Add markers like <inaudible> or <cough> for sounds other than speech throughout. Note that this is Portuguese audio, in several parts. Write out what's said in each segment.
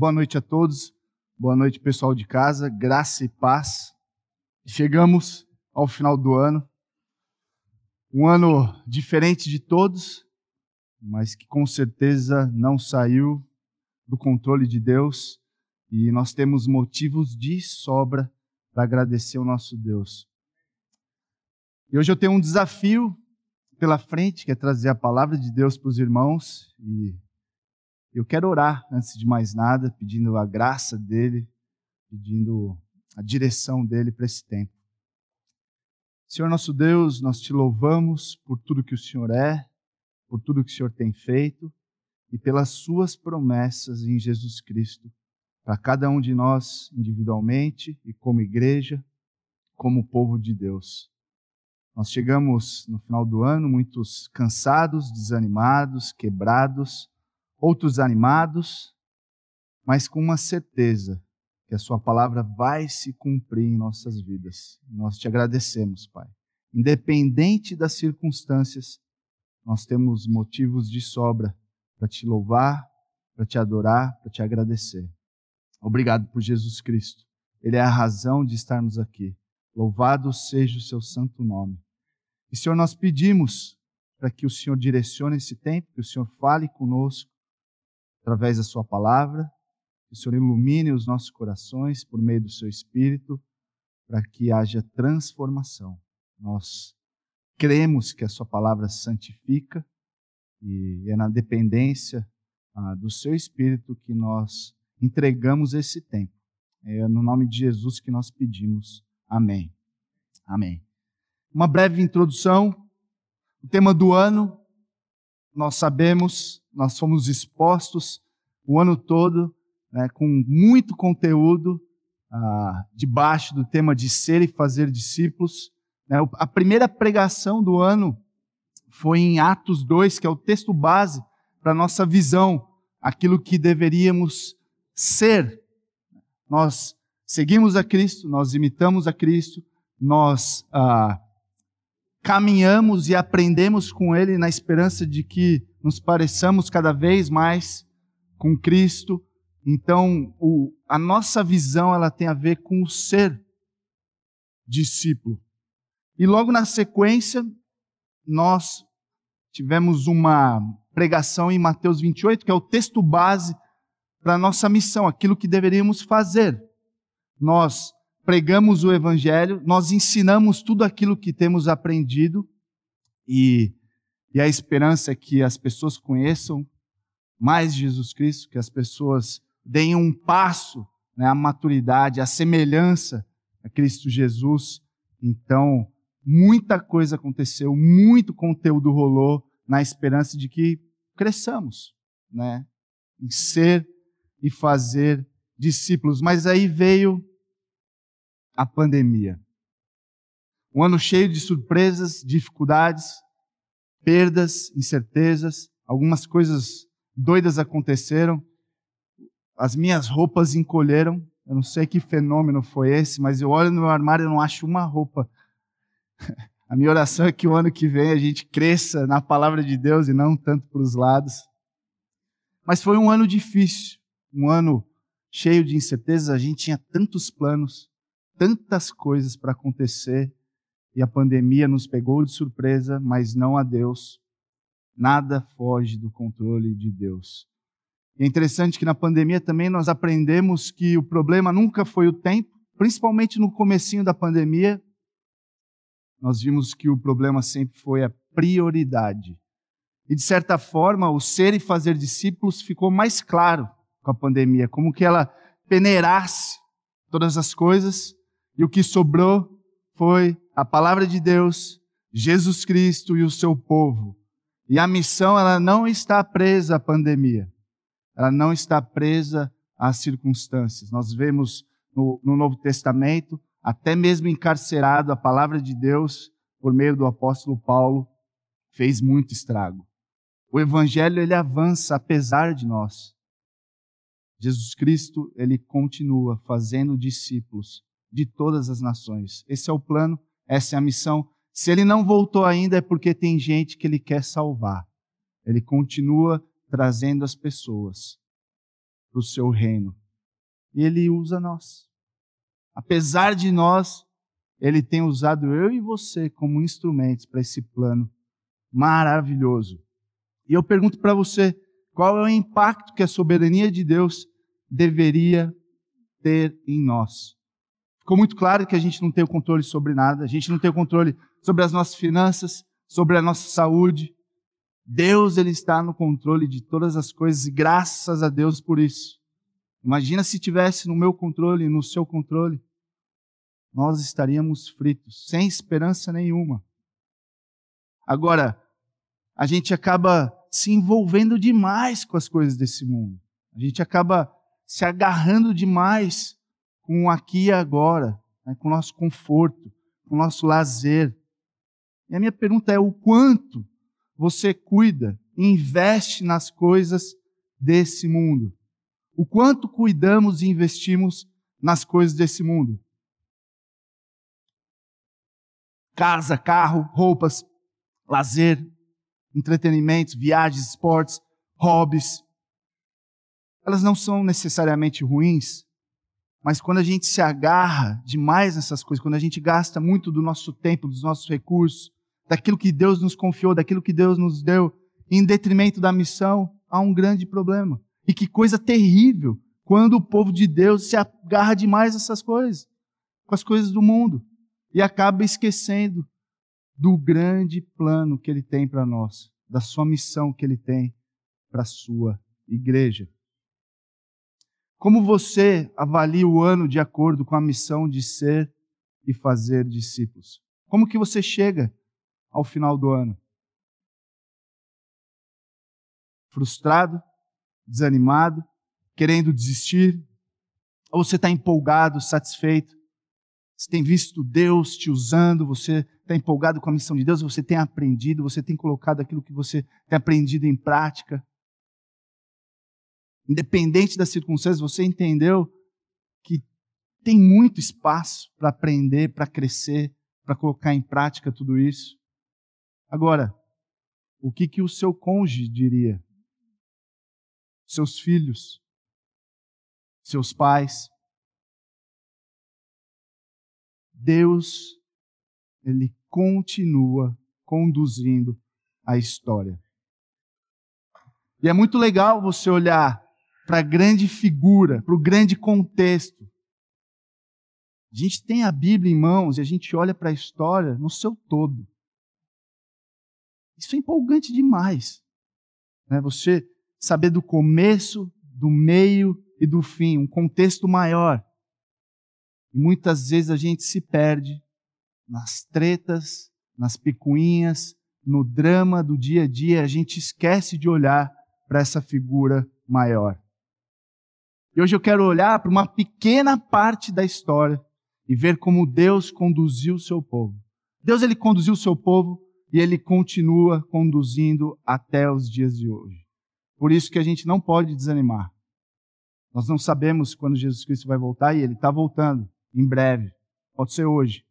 Boa noite a todos. Boa noite, pessoal de casa. Graça e paz. Chegamos ao final do ano. Um ano diferente de todos, mas que com certeza não saiu do controle de Deus e nós temos motivos de sobra para agradecer o nosso Deus. E hoje eu tenho um desafio pela frente, que é trazer a palavra de Deus para os irmãos e eu quero orar, antes de mais nada, pedindo a graça dele, pedindo a direção dele para esse tempo. Senhor nosso Deus, nós te louvamos por tudo que o Senhor é, por tudo que o Senhor tem feito e pelas suas promessas em Jesus Cristo, para cada um de nós individualmente e como igreja, como povo de Deus. Nós chegamos no final do ano muitos cansados, desanimados, quebrados, outros animados, mas com uma certeza que a Sua palavra vai se cumprir em nossas vidas. Nós te agradecemos, Pai. Independente das circunstâncias, nós temos motivos de sobra para te louvar, para te adorar, para te agradecer. Obrigado por Jesus Cristo. Ele é a razão de estarmos aqui. Louvado seja o seu santo nome. E, Senhor, nós pedimos para que o Senhor direcione esse tempo, que o Senhor fale conosco, através da Sua palavra, que o Senhor ilumine os nossos corações por meio do Seu Espírito, para que haja transformação. Nós cremos que a Sua palavra santifica e é na dependência ah, do Seu Espírito que nós entregamos esse tempo. É no nome de Jesus que nós pedimos. Amém. Amém. Uma breve introdução. O tema do ano, nós sabemos, nós fomos expostos o ano todo né, com muito conteúdo ah, debaixo do tema de ser e fazer discípulos. Né, a primeira pregação do ano foi em Atos 2, que é o texto base para nossa visão, aquilo que deveríamos ser. Nós seguimos a Cristo, nós imitamos a Cristo, nós ah, caminhamos e aprendemos com Ele na esperança de que nos pareçamos cada vez mais com Cristo. Então, o, a nossa visão ela tem a ver com o ser discípulo. E logo na sequência, nós tivemos uma pregação em Mateus 28, que é o texto base para a nossa missão, aquilo que deveríamos fazer. Nós pregamos o Evangelho, nós ensinamos tudo aquilo que temos aprendido e, e a esperança é que as pessoas conheçam mais Jesus Cristo, que as pessoas deem um passo né, à maturidade, à semelhança a Cristo Jesus. Então, muita coisa aconteceu, muito conteúdo rolou na esperança de que cresçamos, né, em ser e fazer discípulos. Mas aí veio a pandemia. Um ano cheio de surpresas, dificuldades, perdas, incertezas, algumas coisas doidas aconteceram. As minhas roupas encolheram. Eu não sei que fenômeno foi esse, mas eu olho no meu armário e não acho uma roupa. <laughs> A minha oração é que o ano que vem a gente cresça na palavra de Deus e não tanto para os lados. Mas foi um ano difícil, um ano cheio de incertezas. A gente tinha tantos planos, tantas coisas para acontecer e a pandemia nos pegou de surpresa, mas não a Deus. Nada foge do controle de Deus. é interessante que na pandemia também nós aprendemos que o problema nunca foi o tempo, principalmente no comecinho da pandemia, nós vimos que o problema sempre foi a prioridade. E de certa forma, o ser e fazer discípulos ficou mais claro com a pandemia, como que ela peneirasse todas as coisas e o que sobrou foi a palavra de Deus, Jesus Cristo e o seu povo. E a missão, ela não está presa à pandemia. Ela não está presa às circunstâncias. Nós vemos no, no Novo Testamento, até mesmo encarcerado, a palavra de Deus, por meio do apóstolo Paulo, fez muito estrago. O evangelho, ele avança apesar de nós. Jesus Cristo, ele continua fazendo discípulos de todas as nações. Esse é o plano, essa é a missão. Se ele não voltou ainda é porque tem gente que ele quer salvar. Ele continua trazendo as pessoas. para o seu reino. E ele usa nós. Apesar de nós, ele tem usado eu e você como instrumentos para esse plano maravilhoso. E eu pergunto para você, qual é o impacto que a soberania de Deus deveria ter em nós? Ficou muito claro que a gente não tem o controle sobre nada, a gente não tem o controle sobre as nossas finanças, sobre a nossa saúde. Deus ele está no controle de todas as coisas e graças a Deus por isso. Imagina se tivesse no meu controle, no seu controle, nós estaríamos fritos, sem esperança nenhuma. Agora, a gente acaba se envolvendo demais com as coisas desse mundo. A gente acaba se agarrando demais com o aqui e agora, né, com o nosso conforto, com o nosso lazer. E a minha pergunta é: o quanto você cuida e investe nas coisas desse mundo? O quanto cuidamos e investimos nas coisas desse mundo? Casa, carro, roupas, lazer, entretenimentos, viagens, esportes, hobbies. Elas não são necessariamente ruins, mas quando a gente se agarra demais nessas coisas, quando a gente gasta muito do nosso tempo, dos nossos recursos, daquilo que Deus nos confiou, daquilo que Deus nos deu, em detrimento da missão, há um grande problema. E que coisa terrível quando o povo de Deus se agarra demais nessas coisas, com as coisas do mundo, e acaba esquecendo do grande plano que ele tem para nós, da sua missão que ele tem para a sua igreja. Como você avalia o ano de acordo com a missão de ser e fazer discípulos? Como que você chega ao final do ano? Frustrado, desanimado, querendo desistir? Ou você está empolgado, satisfeito? Você tem visto Deus te usando, você está empolgado com a missão de Deus, você tem aprendido, você tem colocado aquilo que você tem aprendido em prática independente das circunstâncias, você entendeu que tem muito espaço para aprender, para crescer, para colocar em prática tudo isso. Agora, o que, que o seu cônjuge diria? Seus filhos? Seus pais? Deus, Ele continua conduzindo a história. E é muito legal você olhar para a grande figura, para o grande contexto. A gente tem a Bíblia em mãos e a gente olha para a história no seu todo. Isso é empolgante demais. Né? Você saber do começo, do meio e do fim, um contexto maior. E muitas vezes a gente se perde nas tretas, nas picuinhas, no drama do dia a dia, a gente esquece de olhar para essa figura maior. E hoje eu quero olhar para uma pequena parte da história e ver como Deus conduziu o seu povo. Deus ele conduziu o seu povo e ele continua conduzindo até os dias de hoje. Por isso que a gente não pode desanimar. Nós não sabemos quando Jesus Cristo vai voltar e ele está voltando em breve. Pode ser hoje.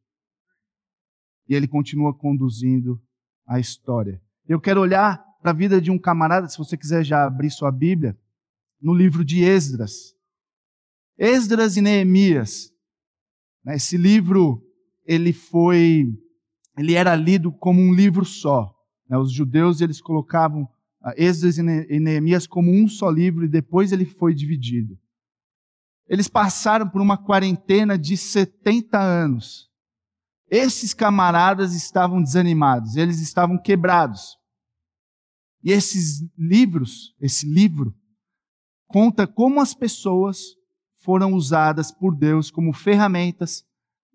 E ele continua conduzindo a história. Eu quero olhar para a vida de um camarada, se você quiser já abrir sua Bíblia, no livro de Esdras. Esdras e Neemias. Né, esse livro, ele foi, ele era lido como um livro só. Né, os judeus, eles colocavam ah, Esdras e Neemias como um só livro e depois ele foi dividido. Eles passaram por uma quarentena de 70 anos. Esses camaradas estavam desanimados, eles estavam quebrados. E esses livros, esse livro, conta como as pessoas foram usadas por Deus como ferramentas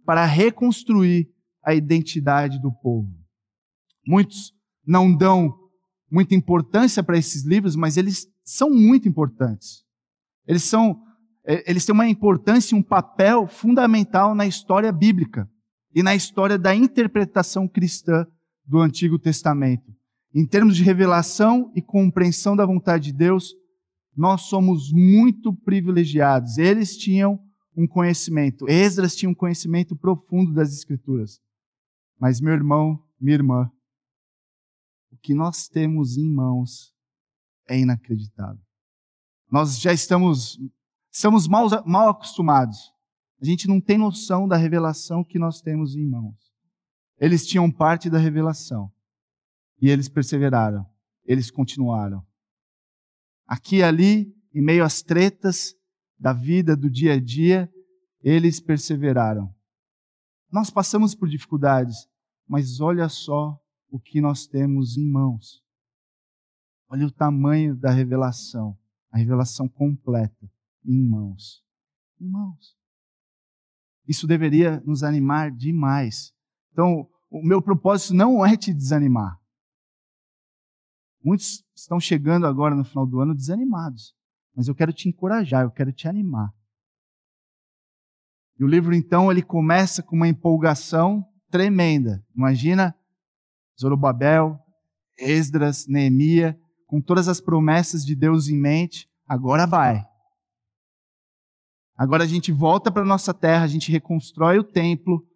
para reconstruir a identidade do povo. Muitos não dão muita importância para esses livros, mas eles são muito importantes. Eles são é, eles têm uma importância e um papel fundamental na história bíblica e na história da interpretação cristã do Antigo Testamento. Em termos de revelação e compreensão da vontade de Deus, nós somos muito privilegiados. Eles tinham um conhecimento, Esdras tinha um conhecimento profundo das Escrituras. Mas, meu irmão, minha irmã, o que nós temos em mãos é inacreditável. Nós já estamos, estamos mal, mal acostumados. A gente não tem noção da revelação que nós temos em mãos. Eles tinham parte da revelação. E eles perseveraram. Eles continuaram. Aqui e ali, em meio às tretas da vida, do dia a dia, eles perseveraram. Nós passamos por dificuldades, mas olha só o que nós temos em mãos. Olha o tamanho da revelação, a revelação completa em mãos. Em mãos. Isso deveria nos animar demais. Então, o meu propósito não é te desanimar. Muitos estão chegando agora no final do ano desanimados, mas eu quero te encorajar, eu quero te animar. E o livro então ele começa com uma empolgação tremenda. Imagina Zorobabel, Esdras, Neemia, com todas as promessas de Deus em mente, agora vai. Agora a gente volta para nossa terra, a gente reconstrói o templo,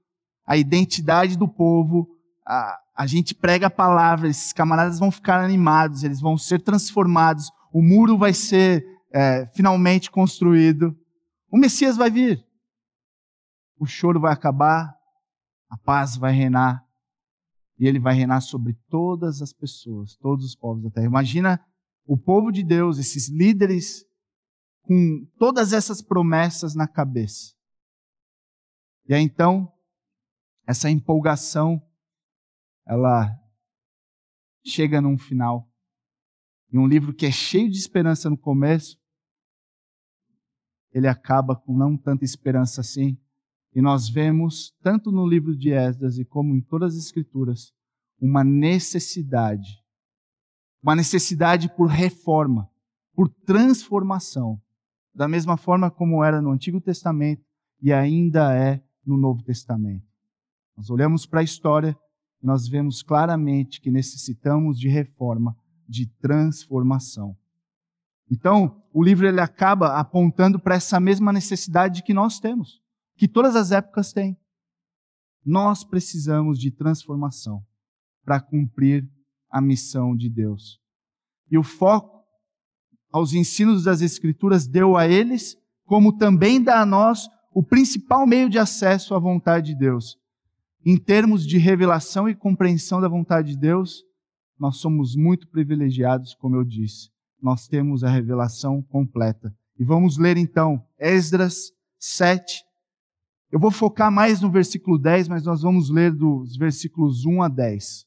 a identidade do povo, a, a gente prega a palavra, esses camaradas vão ficar animados, eles vão ser transformados, o muro vai ser é, finalmente construído, o Messias vai vir, o choro vai acabar, a paz vai reinar, e ele vai reinar sobre todas as pessoas, todos os povos da terra. Imagina o povo de Deus, esses líderes com todas essas promessas na cabeça. E aí então, essa empolgação, ela chega num final. E um livro que é cheio de esperança no começo, ele acaba com não tanta esperança assim. E nós vemos, tanto no livro de Esdras e como em todas as escrituras, uma necessidade. Uma necessidade por reforma, por transformação da mesma forma como era no Antigo Testamento e ainda é no Novo Testamento. Nós olhamos para a história nós vemos claramente que necessitamos de reforma, de transformação. Então, o livro ele acaba apontando para essa mesma necessidade que nós temos, que todas as épocas têm. Nós precisamos de transformação para cumprir a missão de Deus. E o foco aos ensinos das Escrituras deu a eles, como também dá a nós o principal meio de acesso à vontade de Deus. Em termos de revelação e compreensão da vontade de Deus, nós somos muito privilegiados, como eu disse. Nós temos a revelação completa. E vamos ler então Esdras 7. Eu vou focar mais no versículo 10, mas nós vamos ler dos versículos 1 a 10.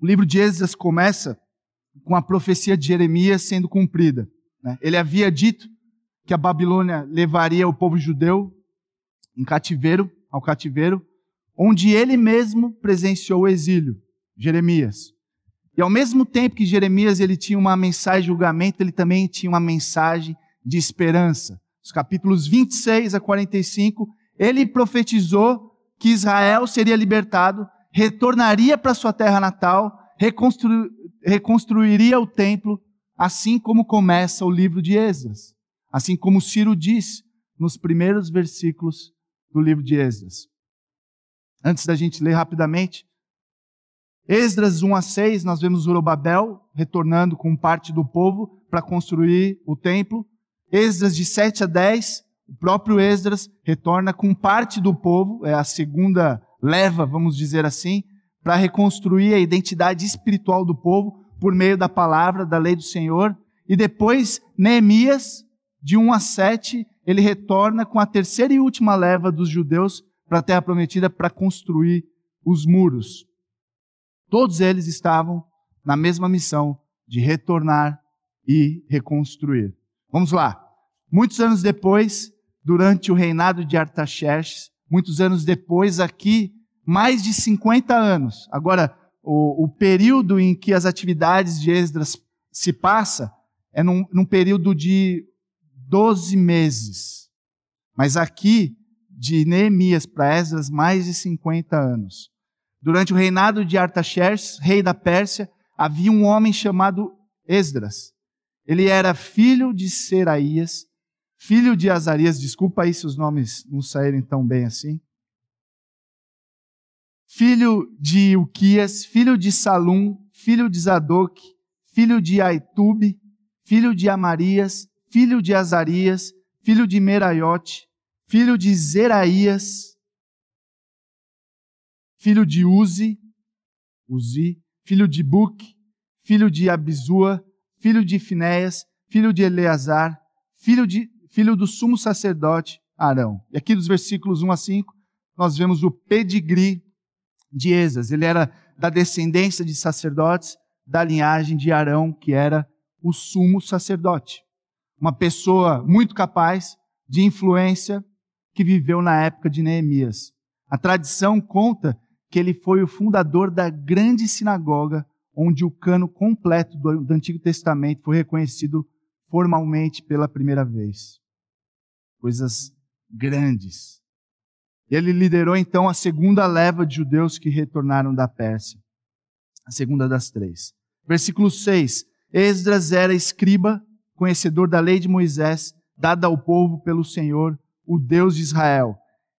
O livro de Êxodo começa com a profecia de Jeremias sendo cumprida. Né? Ele havia dito que a Babilônia levaria o povo judeu em cativeiro, ao cativeiro, onde ele mesmo presenciou o exílio, Jeremias. E ao mesmo tempo que Jeremias ele tinha uma mensagem de julgamento, ele também tinha uma mensagem de esperança. Os capítulos 26 a 45, ele profetizou que Israel seria libertado retornaria para sua terra natal, reconstru reconstruiria o templo, assim como começa o livro de Esdras. Assim como Ciro diz nos primeiros versículos do livro de Esdras. Antes da gente ler rapidamente, Esdras 1 a 6, nós vemos Zorobabel retornando com parte do povo para construir o templo. Esdras de 7 a 10, o próprio Esdras retorna com parte do povo, é a segunda leva, vamos dizer assim, para reconstruir a identidade espiritual do povo por meio da palavra, da lei do Senhor. E depois, Neemias, de 1 a 7, ele retorna com a terceira e última leva dos judeus para a terra prometida para construir os muros. Todos eles estavam na mesma missão de retornar e reconstruir. Vamos lá. Muitos anos depois, durante o reinado de Artaxerxes, muitos anos depois, aqui, mais de 50 anos. Agora, o, o período em que as atividades de Esdras se passa é num, num período de 12 meses. Mas aqui, de Neemias para Esdras, mais de 50 anos. Durante o reinado de Artaxerxes, rei da Pérsia, havia um homem chamado Esdras. Ele era filho de Seraías, filho de Azarias, desculpa aí se os nomes não saírem tão bem assim. Filho de Uquias, filho de Salum, filho de Zadok, filho de Aitube, filho de Amarias, filho de Azarias, filho de Meraiote, filho de Zeraías, filho de Uzi, Uzi, filho de Buque, filho de Abizua, filho de Finéias, filho de Eleazar, filho, de, filho do sumo sacerdote Arão. E aqui dos versículos 1 a 5, nós vemos o pedigree de Esas. Ele era da descendência de sacerdotes da linhagem de Arão, que era o sumo sacerdote. Uma pessoa muito capaz, de influência, que viveu na época de Neemias. A tradição conta que ele foi o fundador da grande sinagoga, onde o cano completo do, Antigo Testamento foi reconhecido formalmente pela primeira vez. Coisas grandes. Ele liderou então a segunda leva de judeus que retornaram da Pérsia. A segunda das três. Versículo 6. Esdras era escriba, conhecedor da lei de Moisés, dada ao povo pelo Senhor, o Deus de Israel.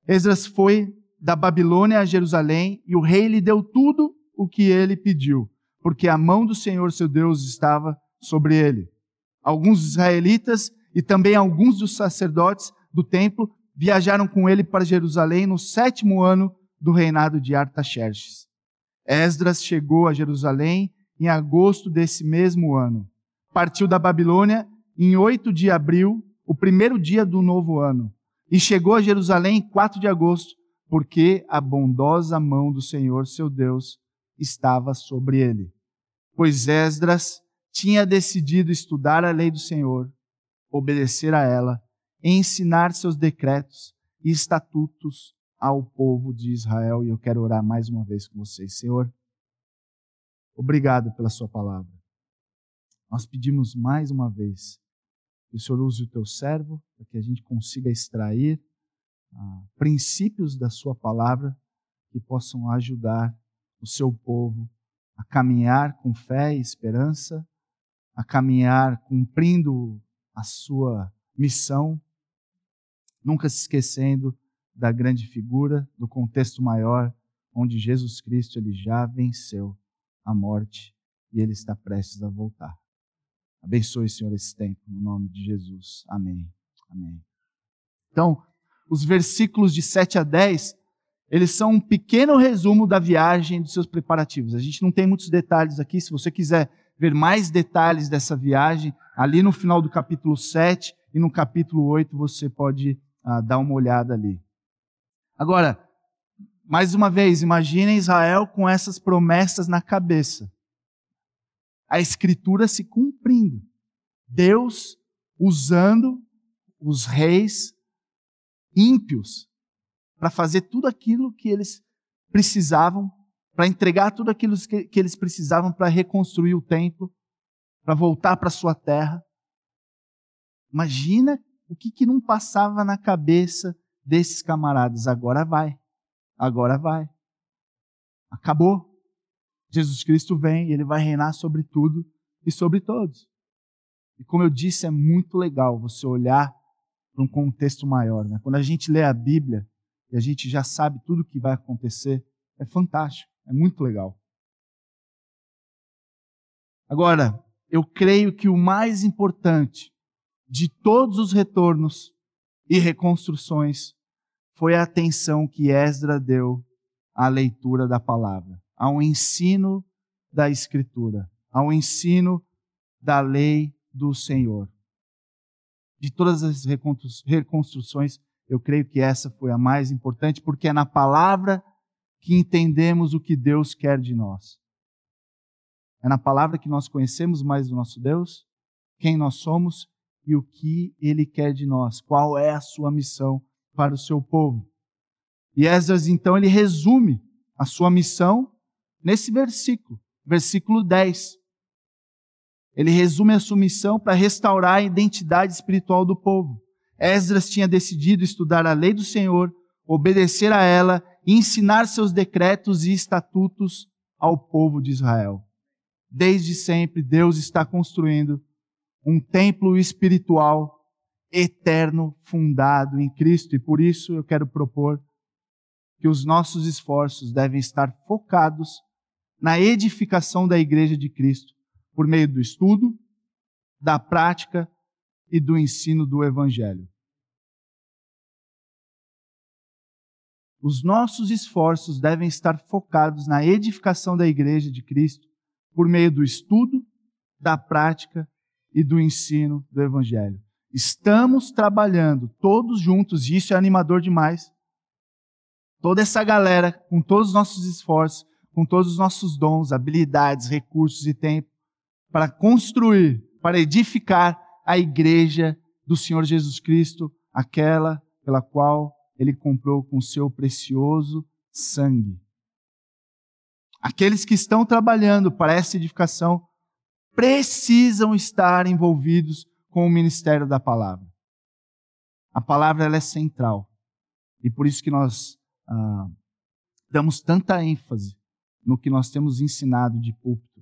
Esdras foi da Babilônia a Jerusalém e o rei lhe deu tudo o que ele pediu, porque a mão do Senhor seu Deus estava sobre ele. Alguns israelitas e também alguns dos sacerdotes do templo viajaram com ele para Jerusalém no sétimo ano do reinado de Artaxerxes. Esdras chegou a Jerusalém em agosto desse mesmo ano. Partiu da Babilônia em 8 de abril, o primeiro dia do novo ano, e chegou a Jerusalém em 4 de agosto, porque a bondosa mão do Senhor, seu Deus, estava sobre ele. Pois Esdras tinha decidido estudar a lei do Senhor, obedecer a ela ensinar seus decretos e estatutos ao povo de Israel. E eu quero orar mais uma vez com vocês. Senhor, obrigado pela Sua palavra. Nós pedimos mais uma vez que o Senhor use o teu servo para que a gente consiga extrair ah, princípios da Sua palavra que possam ajudar o seu povo a caminhar com fé e esperança, a caminhar cumprindo a sua missão nunca se esquecendo da grande figura, do contexto maior, onde Jesus Cristo ele já venceu a morte e ele está prestes a voltar. Abençoe, Senhor, esse tempo, no nome de Jesus. Amém. Amém. Então, os versículos de 7 a 10, eles são um pequeno resumo da viagem dos seus preparativos. A gente não tem muitos detalhes aqui. Se você quiser ver mais detalhes dessa viagem, ali no final do capítulo 7 e no capítulo 8 você pode ah, dar uma olhada ali. Agora, mais uma vez, imaginem Israel com essas promessas na cabeça. A escritura se cumprindo. Deus usando os reis ímpios para fazer tudo aquilo que eles precisavam, para entregar tudo aquilo que, que eles precisavam para reconstruir o templo, para voltar para sua terra. Imagina o que, que não passava na cabeça desses camaradas? Agora vai, agora vai. Acabou. Jesus Cristo vem ele vai reinar sobre tudo e sobre todos. E como eu disse, é muito legal você olhar para um contexto maior. Né? Quando a gente lê a Bíblia e a gente já sabe tudo o que vai acontecer, é fantástico, é muito legal. Agora, eu creio que o mais importante de todos os retornos e reconstruções foi a atenção que Esdra deu à leitura da palavra, ao ensino da Escritura, ao ensino da lei do Senhor. De todas as reconstruções, eu creio que essa foi a mais importante, porque é na palavra que entendemos o que Deus quer de nós. É na palavra que nós conhecemos mais o nosso Deus, quem nós somos e o que ele quer de nós, qual é a sua missão para o seu povo. E Esdras, então, ele resume a sua missão nesse versículo, versículo 10. Ele resume a sua missão para restaurar a identidade espiritual do povo. Esdras tinha decidido estudar a lei do Senhor, obedecer a ela e ensinar seus decretos e estatutos ao povo de Israel. Desde sempre, Deus está construindo um templo espiritual eterno fundado em Cristo. E por isso eu quero propor que os nossos esforços devem estar focados na edificação da igreja de Cristo, por meio do estudo, da prática e do ensino do Evangelho. Os nossos esforços devem estar focados na edificação da Igreja de Cristo por meio do estudo, da prática e do ensino do Evangelho. Estamos trabalhando todos juntos, e isso é animador demais. Toda essa galera, com todos os nossos esforços, com todos os nossos dons, habilidades, recursos e tempo, para construir, para edificar a igreja do Senhor Jesus Cristo, aquela pela qual ele comprou com seu precioso sangue. Aqueles que estão trabalhando para essa edificação precisam estar envolvidos com o ministério da palavra. A palavra ela é central. E por isso que nós ah, damos tanta ênfase no que nós temos ensinado de púlpito.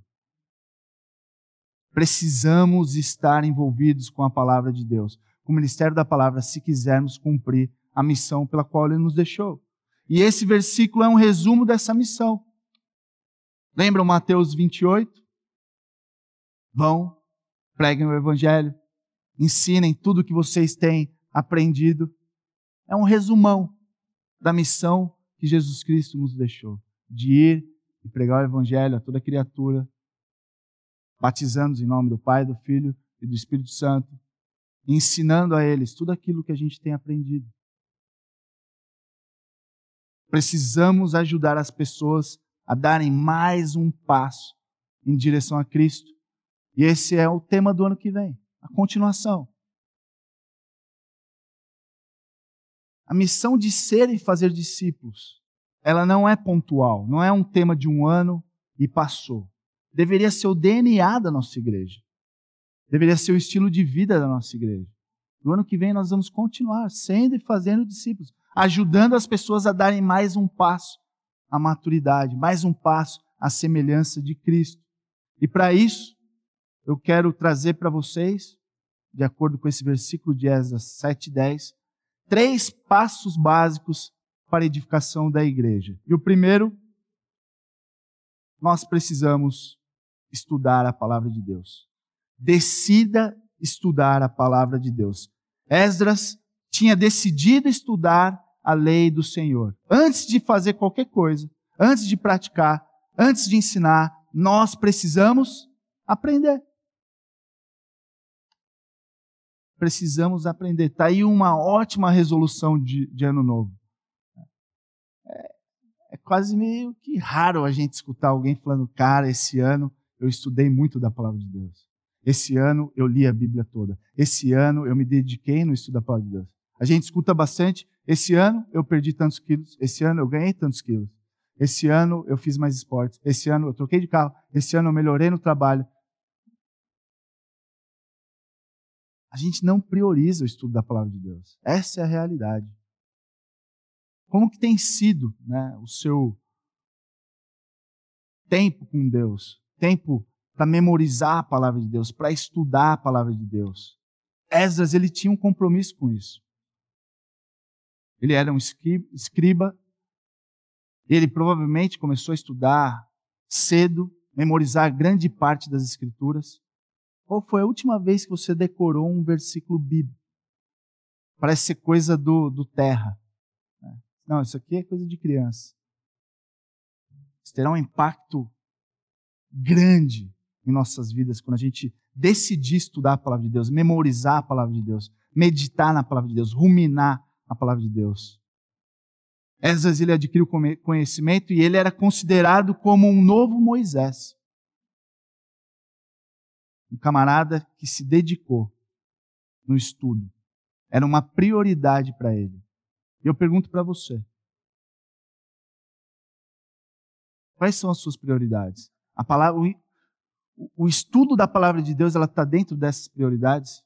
Precisamos estar envolvidos com a palavra de Deus, com o ministério da palavra, se quisermos cumprir a missão pela qual ele nos deixou. E esse versículo é um resumo dessa missão. Lembram Mateus 28? Vão, preguem o evangelho, ensinem tudo o que vocês têm aprendido. É um resumão da missão que Jesus Cristo nos deixou, de ir e pregar o evangelho a toda criatura, batizando-os em nome do Pai, do Filho e do Espírito Santo, ensinando a eles tudo aquilo que a gente tem aprendido. Precisamos ajudar as pessoas a darem mais um passo em direção a Cristo. E esse é o tema do ano que vem, a continuação. A missão de ser e fazer discípulos, ela não é pontual, não é um tema de um ano e passou. Deveria ser o DNA da nossa igreja. Deveria ser o estilo de vida da nossa igreja. No ano que vem nós vamos continuar sendo e fazendo discípulos ajudando as pessoas a darem mais um passo à maturidade, mais um passo à semelhança de Cristo. E para isso, eu quero trazer para vocês, de acordo com esse versículo de Esdras 7:10, três passos básicos para a edificação da igreja. E o primeiro, nós precisamos estudar a palavra de Deus. Decida estudar a palavra de Deus. Esdras tinha decidido estudar a lei do Senhor. Antes de fazer qualquer coisa, antes de praticar, antes de ensinar, nós precisamos aprender. Precisamos aprender. Está aí uma ótima resolução de, de ano novo. É, é quase meio que raro a gente escutar alguém falando, cara, esse ano eu estudei muito da palavra de Deus. Esse ano eu li a Bíblia toda. Esse ano eu me dediquei no estudo da palavra de Deus. A gente escuta bastante. Esse ano eu perdi tantos quilos. Esse ano eu ganhei tantos quilos. Esse ano eu fiz mais esportes. Esse ano eu troquei de carro. Esse ano eu melhorei no trabalho. A gente não prioriza o estudo da palavra de Deus. Essa é a realidade. Como que tem sido né, o seu tempo com Deus? Tempo para memorizar a palavra de Deus, para estudar a palavra de Deus. Esdras, ele tinha um compromisso com isso. Ele era um escriba. Ele provavelmente começou a estudar cedo, memorizar grande parte das escrituras. Qual foi a última vez que você decorou um versículo bíblico? Parece ser coisa do, do terra. Né? Não, isso aqui é coisa de criança. Isso terá um impacto grande em nossas vidas quando a gente decidir estudar a palavra de Deus, memorizar a palavra de Deus, meditar na palavra de Deus, ruminar a palavra de Deus. Esdras ele adquiriu conhecimento e ele era considerado como um novo Moisés. Um camarada que se dedicou no estudo. Era uma prioridade para ele. E eu pergunto para você: quais são as suas prioridades? A palavra, o, o estudo da palavra de Deus, ela está dentro dessas prioridades?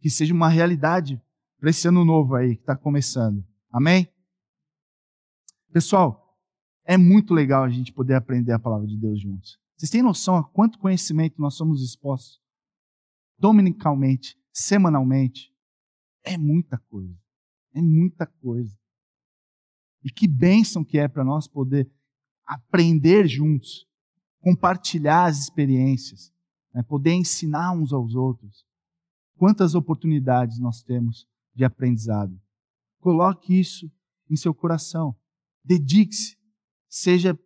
Que seja uma realidade para esse ano novo aí que está começando. Amém? Pessoal, é muito legal a gente poder aprender a palavra de Deus juntos. Vocês têm noção a quanto conhecimento nós somos expostos? Dominicalmente, semanalmente. É muita coisa. É muita coisa. E que bênção que é para nós poder aprender juntos. compartilhar as experiências, né? poder ensinar uns aos outros. Quantas oportunidades nós temos de aprendizado. Coloque isso em seu coração. Dedique-se, seja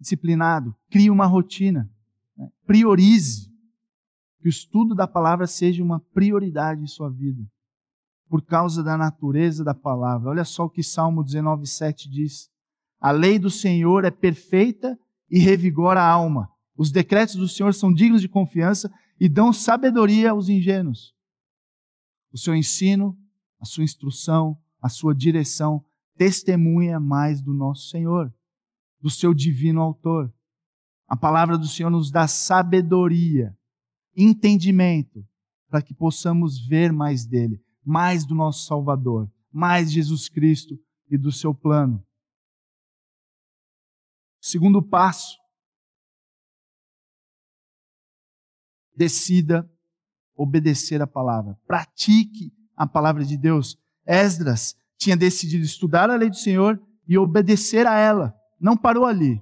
disciplinado, crie uma rotina, né? priorize que o estudo da palavra seja uma prioridade em sua vida, por causa da natureza da palavra. Olha só o que Salmo 19,7 diz: A lei do Senhor é perfeita e revigora a alma. Os decretos do Senhor são dignos de confiança e dão sabedoria aos ingênuos. O seu ensino, a sua instrução, a sua direção testemunha mais do nosso Senhor, do seu divino autor. A palavra do Senhor nos dá sabedoria, entendimento, para que possamos ver mais dele, mais do nosso Salvador, mais Jesus Cristo e do seu plano. Segundo passo, decida obedecer a palavra. Pratique a palavra de Deus. Esdras tinha decidido estudar a lei do Senhor e obedecer a ela. Não parou ali.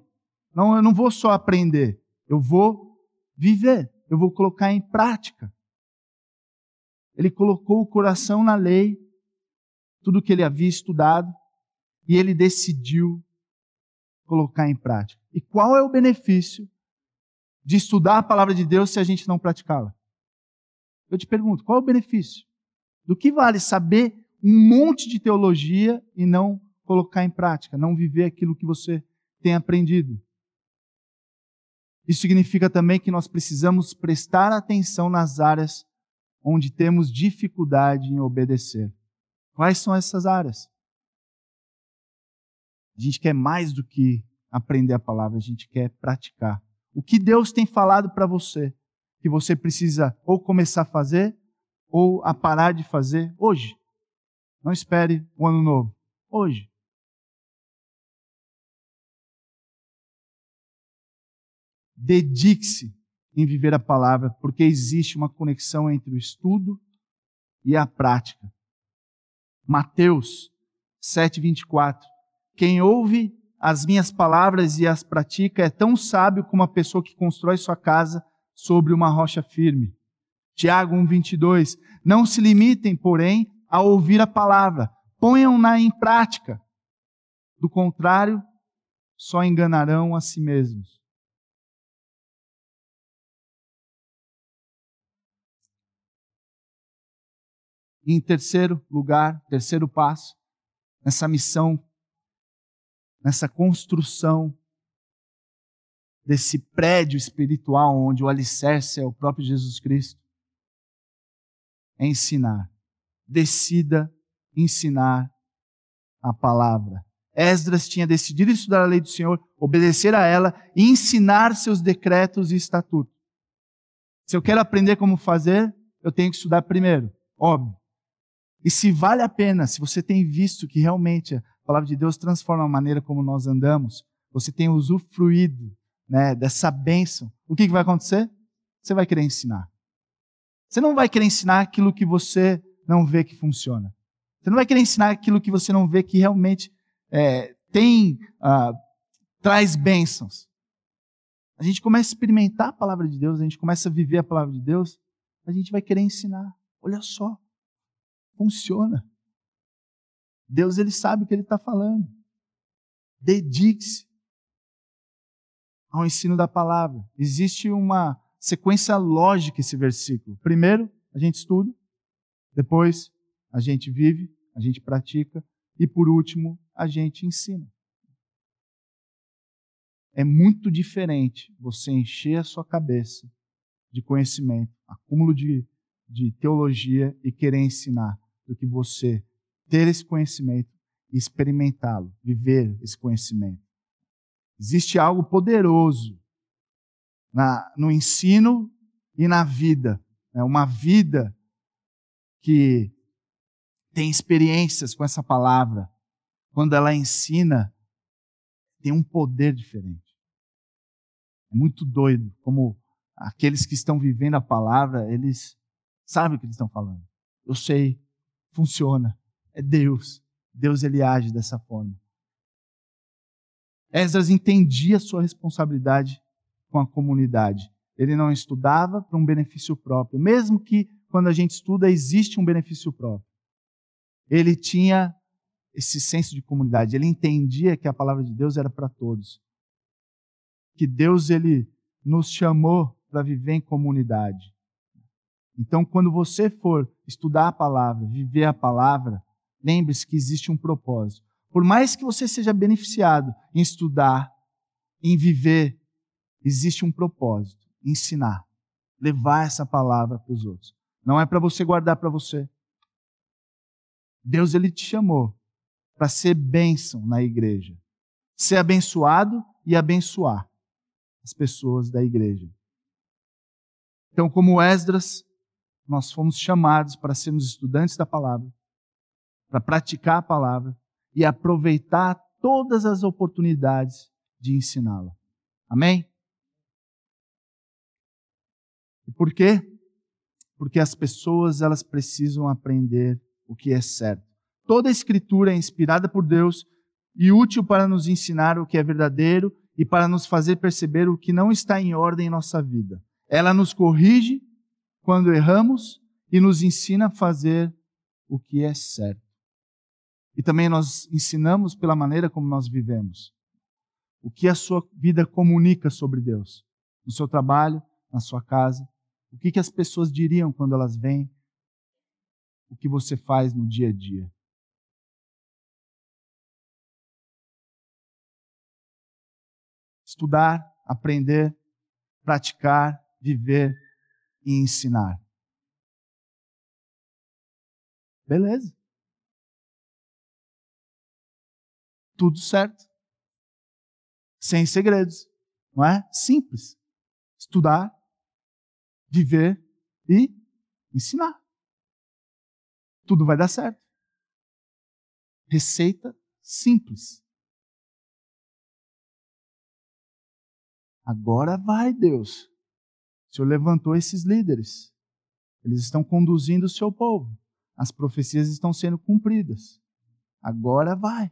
Não, eu não vou só aprender, eu vou viver, eu vou colocar em prática. Ele colocou o coração na lei, tudo que ele havia estudado, e ele decidiu colocar em prática. E qual é o benefício de estudar a palavra de Deus se a gente não praticá-la? Eu te pergunto, qual é o benefício? Do que vale saber um monte de teologia e não colocar em prática, não viver aquilo que você tem aprendido? Isso significa também que nós precisamos prestar atenção nas áreas onde temos dificuldade em obedecer. Quais são essas áreas? A gente quer mais do que aprender a palavra, a gente quer praticar. O que Deus tem falado para você, que você precisa ou começar a fazer, ou a parar de fazer hoje. Não espere o ano novo. Hoje. Dedique-se em viver a palavra, porque existe uma conexão entre o estudo e a prática. Mateus 7:24. Quem ouve as minhas palavras e as pratica é tão sábio como a pessoa que constrói sua casa sobre uma rocha firme. Tiago 1:22. Não se limitem, porém, a ouvir a palavra, ponham-na em prática. Do contrário, só enganarão a si mesmos. Em terceiro lugar, terceiro passo, nessa missão nessa construção desse prédio espiritual onde o alicerce é o próprio Jesus Cristo, é ensinar. Decida ensinar a palavra. Esdras tinha decidido estudar a lei do Senhor, obedecer a ela e ensinar seus decretos e estatutos. Se eu quero aprender como fazer, eu tenho que estudar primeiro, óbvio. E se vale a pena, se você tem visto que realmente a palavra de Deus transforma a maneira como nós andamos, você tem usufruído né, dessa bênção, o que, que vai acontecer? Você vai querer ensinar. Você não vai querer ensinar aquilo que você não vê que funciona. Você não vai querer ensinar aquilo que você não vê que realmente é, tem, ah, traz bênçãos. A gente começa a experimentar a palavra de Deus, a gente começa a viver a palavra de Deus, a gente vai querer ensinar. Olha só, funciona. Deus ele sabe o que ele está falando. Dedique-se ao ensino da palavra. Existe uma sequência lógica esse versículo. Primeiro, a gente estuda, depois a gente vive, a gente pratica e por último, a gente ensina. É muito diferente você encher a sua cabeça de conhecimento, acúmulo de, de teologia e querer ensinar, do que você ter esse conhecimento e experimentá-lo, viver esse conhecimento. Existe algo poderoso na, no ensino e na vida. É uma vida que tem experiências com essa palavra. Quando ela ensina, tem um poder diferente. É muito doido como aqueles que estão vivendo a palavra, eles sabem o que eles estão falando. Eu sei, funciona é Deus. Deus ele age dessa forma. Esdras entendia sua responsabilidade com a comunidade. Ele não estudava para um benefício próprio, mesmo que quando a gente estuda existe um benefício próprio. Ele tinha esse senso de comunidade, ele entendia que a palavra de Deus era para todos. Que Deus ele nos chamou para viver em comunidade. Então, quando você for estudar a palavra, viver a palavra, lembre-se que existe um propósito. Por mais que você seja beneficiado em estudar, em viver, existe um propósito: ensinar, levar essa palavra para os outros. Não é para você guardar para você. Deus ele te chamou para ser bênção na igreja, ser abençoado e abençoar as pessoas da igreja. Então, como Esdras, nós fomos chamados para sermos estudantes da palavra, para praticar a palavra e aproveitar todas as oportunidades de ensiná-la. Amém? E por quê? Porque as pessoas elas precisam aprender o que é certo. Toda a escritura é inspirada por Deus e útil para nos ensinar o que é verdadeiro e para nos fazer perceber o que não está em ordem em nossa vida. Ela nos corrige quando erramos e nos ensina a fazer o que é certo. E também nós ensinamos pela maneira como nós vivemos. O que a sua vida comunica sobre Deus. No seu trabalho, na sua casa. O que, que as pessoas diriam quando elas vêm. O que você faz no dia a dia. Estudar, aprender, praticar, viver e ensinar. Beleza. Tudo certo. Sem segredos. Não é? Simples. Estudar, viver e ensinar. Tudo vai dar certo. Receita simples. Agora vai, Deus. O Senhor levantou esses líderes. Eles estão conduzindo o seu povo. As profecias estão sendo cumpridas. Agora vai.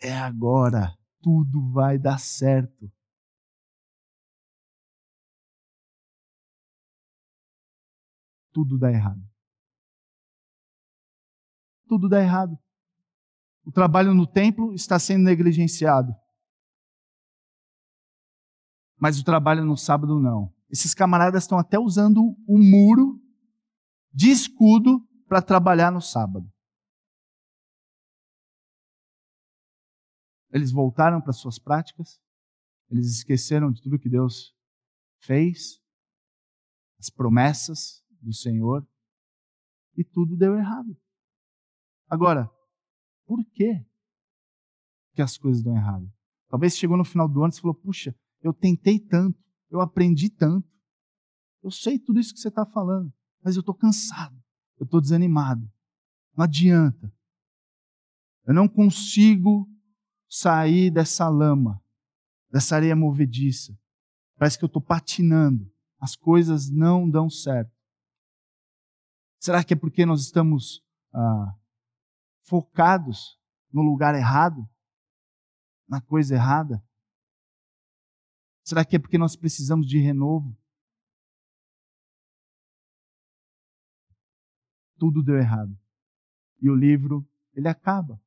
É agora. Tudo vai dar certo. Tudo dá errado. Tudo dá errado. O trabalho no templo está sendo negligenciado mas o trabalho no sábado não. Esses camaradas estão até usando o muro de escudo para trabalhar no sábado. Eles voltaram para suas práticas, eles esqueceram de tudo que Deus fez, as promessas do Senhor, e tudo deu errado. Agora, por que que as coisas dão errado? Talvez chegou no final do ano e falou: puxa, eu tentei tanto, eu aprendi tanto. Eu sei tudo isso que você está falando, mas eu estou cansado, eu estou desanimado. Não adianta. Eu não consigo sair dessa lama, dessa areia movediça. Parece que eu estou patinando. As coisas não dão certo. Será que é porque nós estamos ah, focados no lugar errado? Na coisa errada? Será que é porque nós precisamos de renovo? Tudo deu errado. E o livro, ele acaba.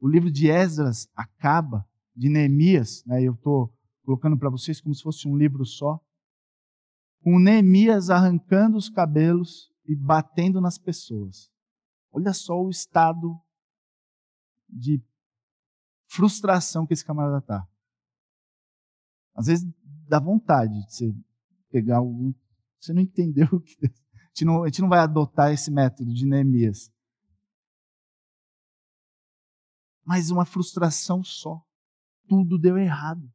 O livro de Esdras acaba, de Neemias, né? eu estou colocando para vocês como se fosse um livro só, com Neemias arrancando os cabelos e batendo nas pessoas. Olha só o estado de frustração que esse camarada está. Às vezes dá vontade de você pegar algum. Você não entendeu o que. A gente não, a gente não vai adotar esse método de Neemias. Mas uma frustração só. Tudo deu errado.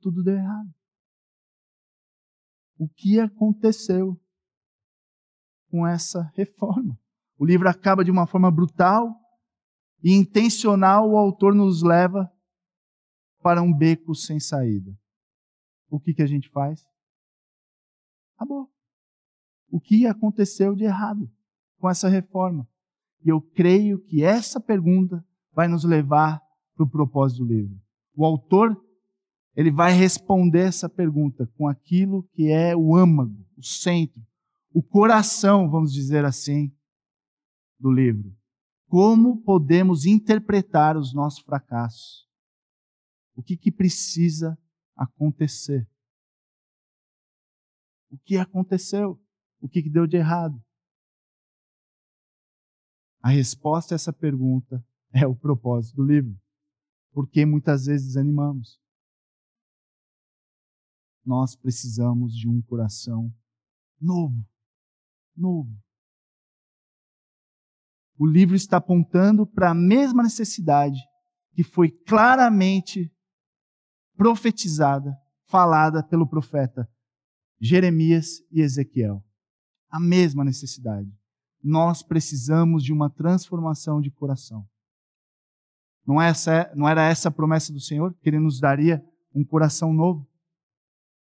Tudo deu errado. O que aconteceu com essa reforma? O livro acaba de uma forma brutal e intencional. O autor nos leva para um beco sem saída. O que, que a gente faz? Acabou. O que aconteceu de errado com essa reforma? E eu creio que essa pergunta vai nos levar para o propósito do livro. O autor ele vai responder essa pergunta com aquilo que é o âmago, o centro, o coração, vamos dizer assim, do livro. Como podemos interpretar os nossos fracassos? O que, que precisa acontecer? O que aconteceu? O que, que deu de errado? A resposta a essa pergunta é o propósito do livro. Porque muitas vezes desanimamos. Nós precisamos de um coração novo. Novo. O livro está apontando para a mesma necessidade que foi claramente profetizada, falada pelo profeta Jeremias e Ezequiel. A mesma necessidade. Nós precisamos de uma transformação de coração. Não, é essa, não era essa a promessa do Senhor? Que Ele nos daria um coração novo?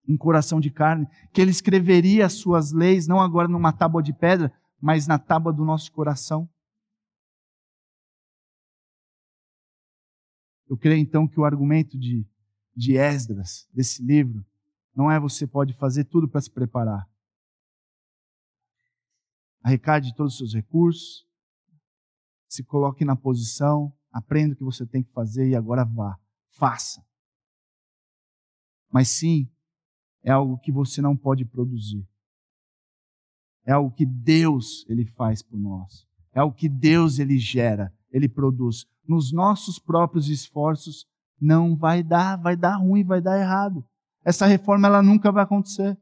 Um coração de carne? Que Ele escreveria as suas leis, não agora numa tábua de pedra, mas na tábua do nosso coração? Eu creio então que o argumento de, de Esdras, desse livro, não é você pode fazer tudo para se preparar. Arrecade todos os seus recursos, se coloque na posição, aprenda o que você tem que fazer e agora vá, faça. Mas sim, é algo que você não pode produzir. É algo que Deus ele faz por nós. É algo que Deus ele gera, ele produz. Nos nossos próprios esforços não vai dar, vai dar ruim, vai dar errado. Essa reforma ela nunca vai acontecer.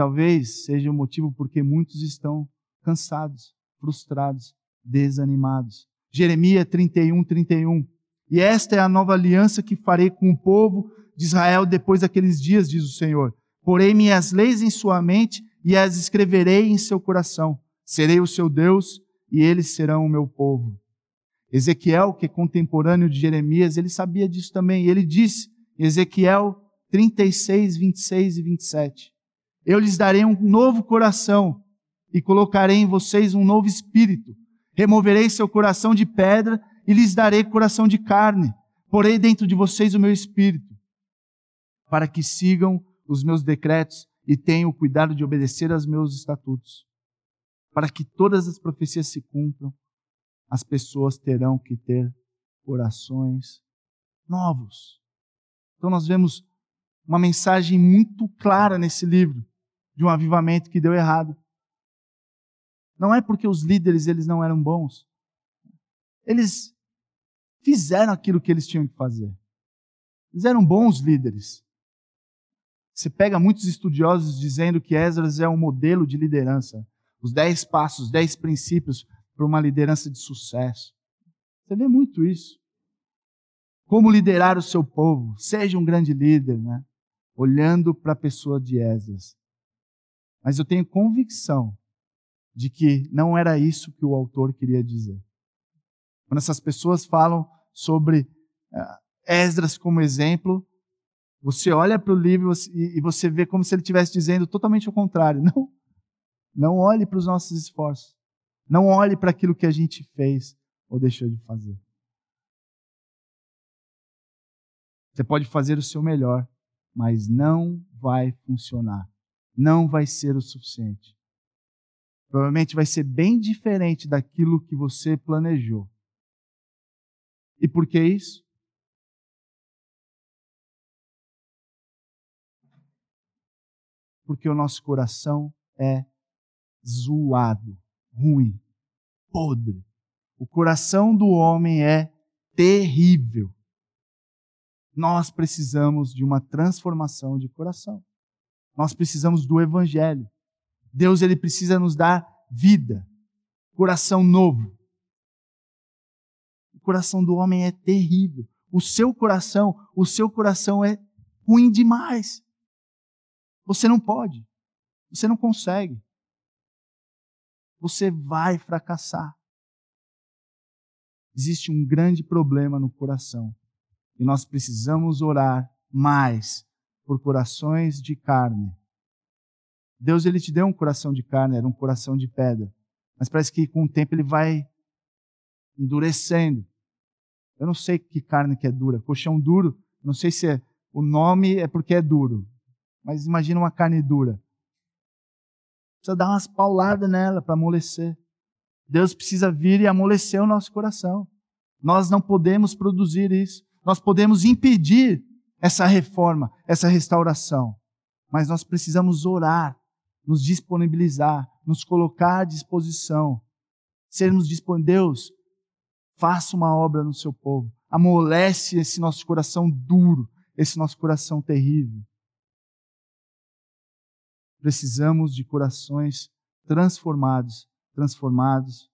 Talvez seja o motivo porque muitos estão cansados, frustrados, desanimados. Jeremias 31, 31. E esta é a nova aliança que farei com o povo de Israel depois daqueles dias, diz o Senhor. Porei minhas leis em sua mente e as escreverei em seu coração. Serei o seu Deus e eles serão o meu povo. Ezequiel, que é contemporâneo de Jeremias, ele sabia disso também. Ele disse, Ezequiel 36, 26 e 27. Eu lhes darei um novo coração e colocarei em vocês um novo espírito. Removerei seu coração de pedra e lhes darei coração de carne. Porei dentro de vocês o meu espírito, para que sigam os meus decretos e tenham o cuidado de obedecer aos meus estatutos. Para que todas as profecias se cumpram, as pessoas terão que ter corações novos. Então nós vemos uma mensagem muito clara nesse livro de um avivamento que deu errado. Não é porque os líderes eles não eram bons. Eles fizeram aquilo que eles tinham que fazer. Eles eram bons líderes. Você pega muitos estudiosos dizendo que Esdras é um modelo de liderança. Os dez passos, os dez princípios para uma liderança de sucesso. Você vê muito isso. Como liderar o seu povo. Seja um grande líder, né? Olhando para a pessoa de Esdras. Mas eu tenho convicção de que não era isso que o autor queria dizer. Quando essas pessoas falam sobre uh, Esdras como exemplo, você olha para o livro e você vê como se ele estivesse dizendo totalmente o contrário. <laughs> Não, não olhe para os nossos esforços. Não olhe para aquilo que a gente fez ou deixou de fazer. Você pode fazer o seu melhor, mas não vai funcionar. Não vai ser o suficiente provavelmente vai ser bem diferente daquilo que você planejou. E por que isso? Porque o nosso coração é zoado, ruim, podre. O coração do homem é terrível. Nós precisamos de uma transformação de coração. Nós precisamos do evangelho. Deus ele precisa nos dar vida, coração novo. O coração do homem é terrível. O seu coração, o seu coração é ruim demais. Você não pode. Você não consegue. Você vai fracassar. Existe um grande problema no coração. E nós precisamos orar mais por corações de carne Deus ele te deu um coração de carne, era um coração de pedra. Mas parece que com o tempo ele vai endurecendo. Eu não sei que carne que é dura. Colchão duro, não sei se é, o nome é porque é duro. Mas imagina uma carne dura. Precisa dar umas pauladas nela para amolecer. Deus precisa vir e amolecer o nosso coração. Nós não podemos produzir isso. Nós podemos impedir essa reforma, essa restauração. Mas nós precisamos orar, nos disponibilizar, nos colocar à disposição. Sermos disponíveis. Deus, faça uma obra no seu povo. Amolece esse nosso coração duro, esse nosso coração terrível. Precisamos de corações transformados transformados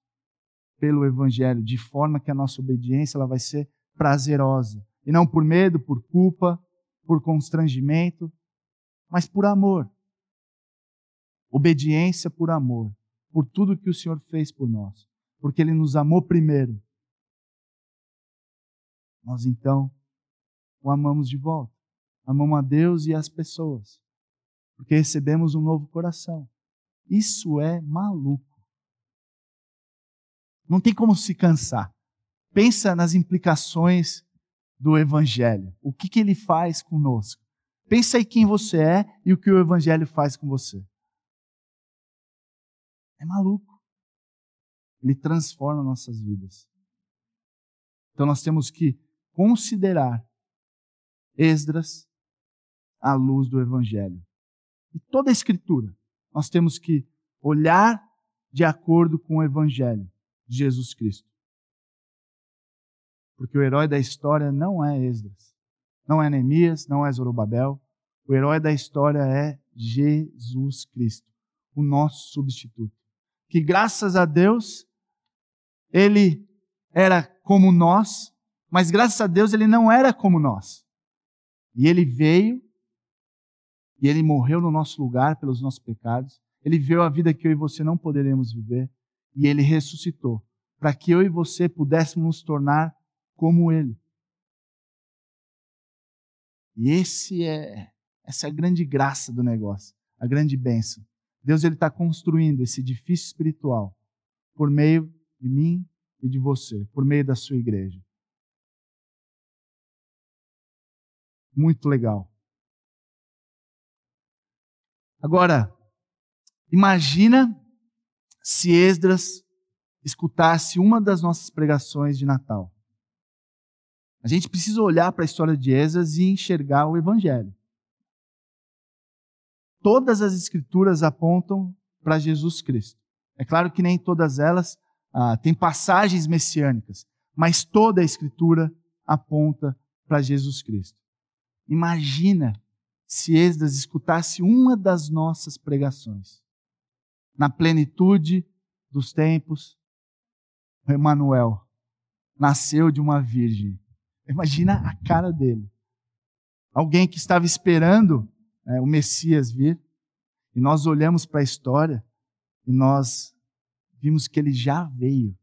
pelo Evangelho, de forma que a nossa obediência ela vai ser prazerosa. E não por medo, por culpa, por constrangimento, mas por amor. Obediência por amor, por tudo que o Senhor fez por nós, porque Ele nos amou primeiro. Nós então o amamos de volta. Amamos a Deus e as pessoas, porque recebemos um novo coração. Isso é maluco. Não tem como se cansar. Pensa nas implicações do Evangelho. O que, que ele faz conosco? Pensa aí quem você é e o que o Evangelho faz com você. É maluco. Ele transforma nossas vidas. Então nós temos que considerar Esdras à luz do Evangelho. E toda a Escritura, nós temos que olhar de acordo com o Evangelho de Jesus Cristo. Porque o herói da história não é Esdras, não é Neemias, não é Zorobabel. O herói da história é Jesus Cristo, o nosso substituto. Que graças a Deus, ele era como nós, mas graças a Deus ele não era como nós. E ele veio e ele morreu no nosso lugar pelos nossos pecados. Ele viveu a vida que eu e você não poderemos viver e ele ressuscitou, para que eu e você pudéssemos nos tornar como ele. E esse é essa é a grande graça do negócio, a grande bênção. Deus ele está construindo esse edifício espiritual por meio de mim e de você, por meio da sua igreja. Muito legal. Agora, imagina se Esdras escutasse uma das nossas pregações de Natal. A gente precisa olhar para a história de Esdras e enxergar o Evangelho. Todas as Escrituras apontam para Jesus Cristo. É claro que nem todas elas ah, têm passagens messiânicas, mas toda a Escritura aponta para Jesus Cristo. Imagina se Esdras escutasse uma das nossas pregações na plenitude dos tempos, Emanuel nasceu de uma virgem. Imagina a cara dele. Alguém que estava esperando né, o Messias vir, e nós olhamos para a história e nós vimos que ele já veio,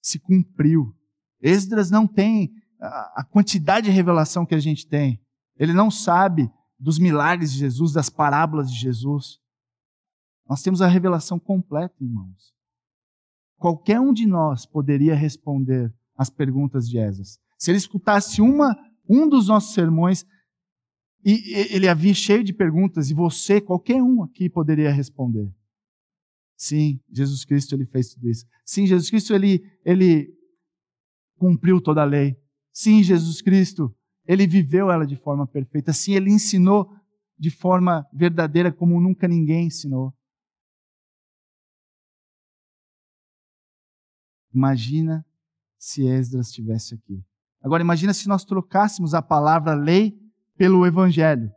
se cumpriu. Esdras não tem a quantidade de revelação que a gente tem. Ele não sabe dos milagres de Jesus, das parábolas de Jesus. Nós temos a revelação completa, irmãos. Qualquer um de nós poderia responder às perguntas de Esdras. Se ele escutasse uma, um dos nossos sermões, e ele havia cheio de perguntas, e você, qualquer um aqui, poderia responder. Sim, Jesus Cristo ele fez tudo isso. Sim, Jesus Cristo ele, ele cumpriu toda a lei. Sim, Jesus Cristo ele viveu ela de forma perfeita. Sim, ele ensinou de forma verdadeira como nunca ninguém ensinou. Imagina se Esdras estivesse aqui. Agora imagina se nós trocássemos a palavra lei pelo evangelho.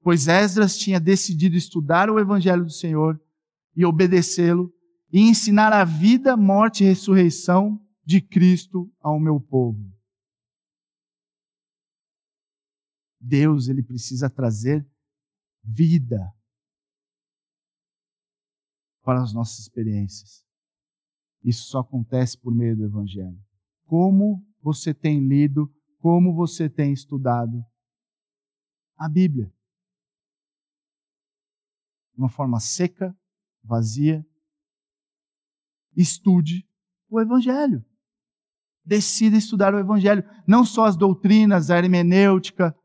Pois Esdras tinha decidido estudar o evangelho do Senhor e obedecê-lo e ensinar a vida, morte e ressurreição de Cristo ao meu povo. Deus, ele precisa trazer vida para as nossas experiências. Isso só acontece por meio do Evangelho. Como você tem lido, como você tem estudado a Bíblia? De uma forma seca, vazia. Estude o Evangelho. Decida estudar o Evangelho, não só as doutrinas, a hermenêutica.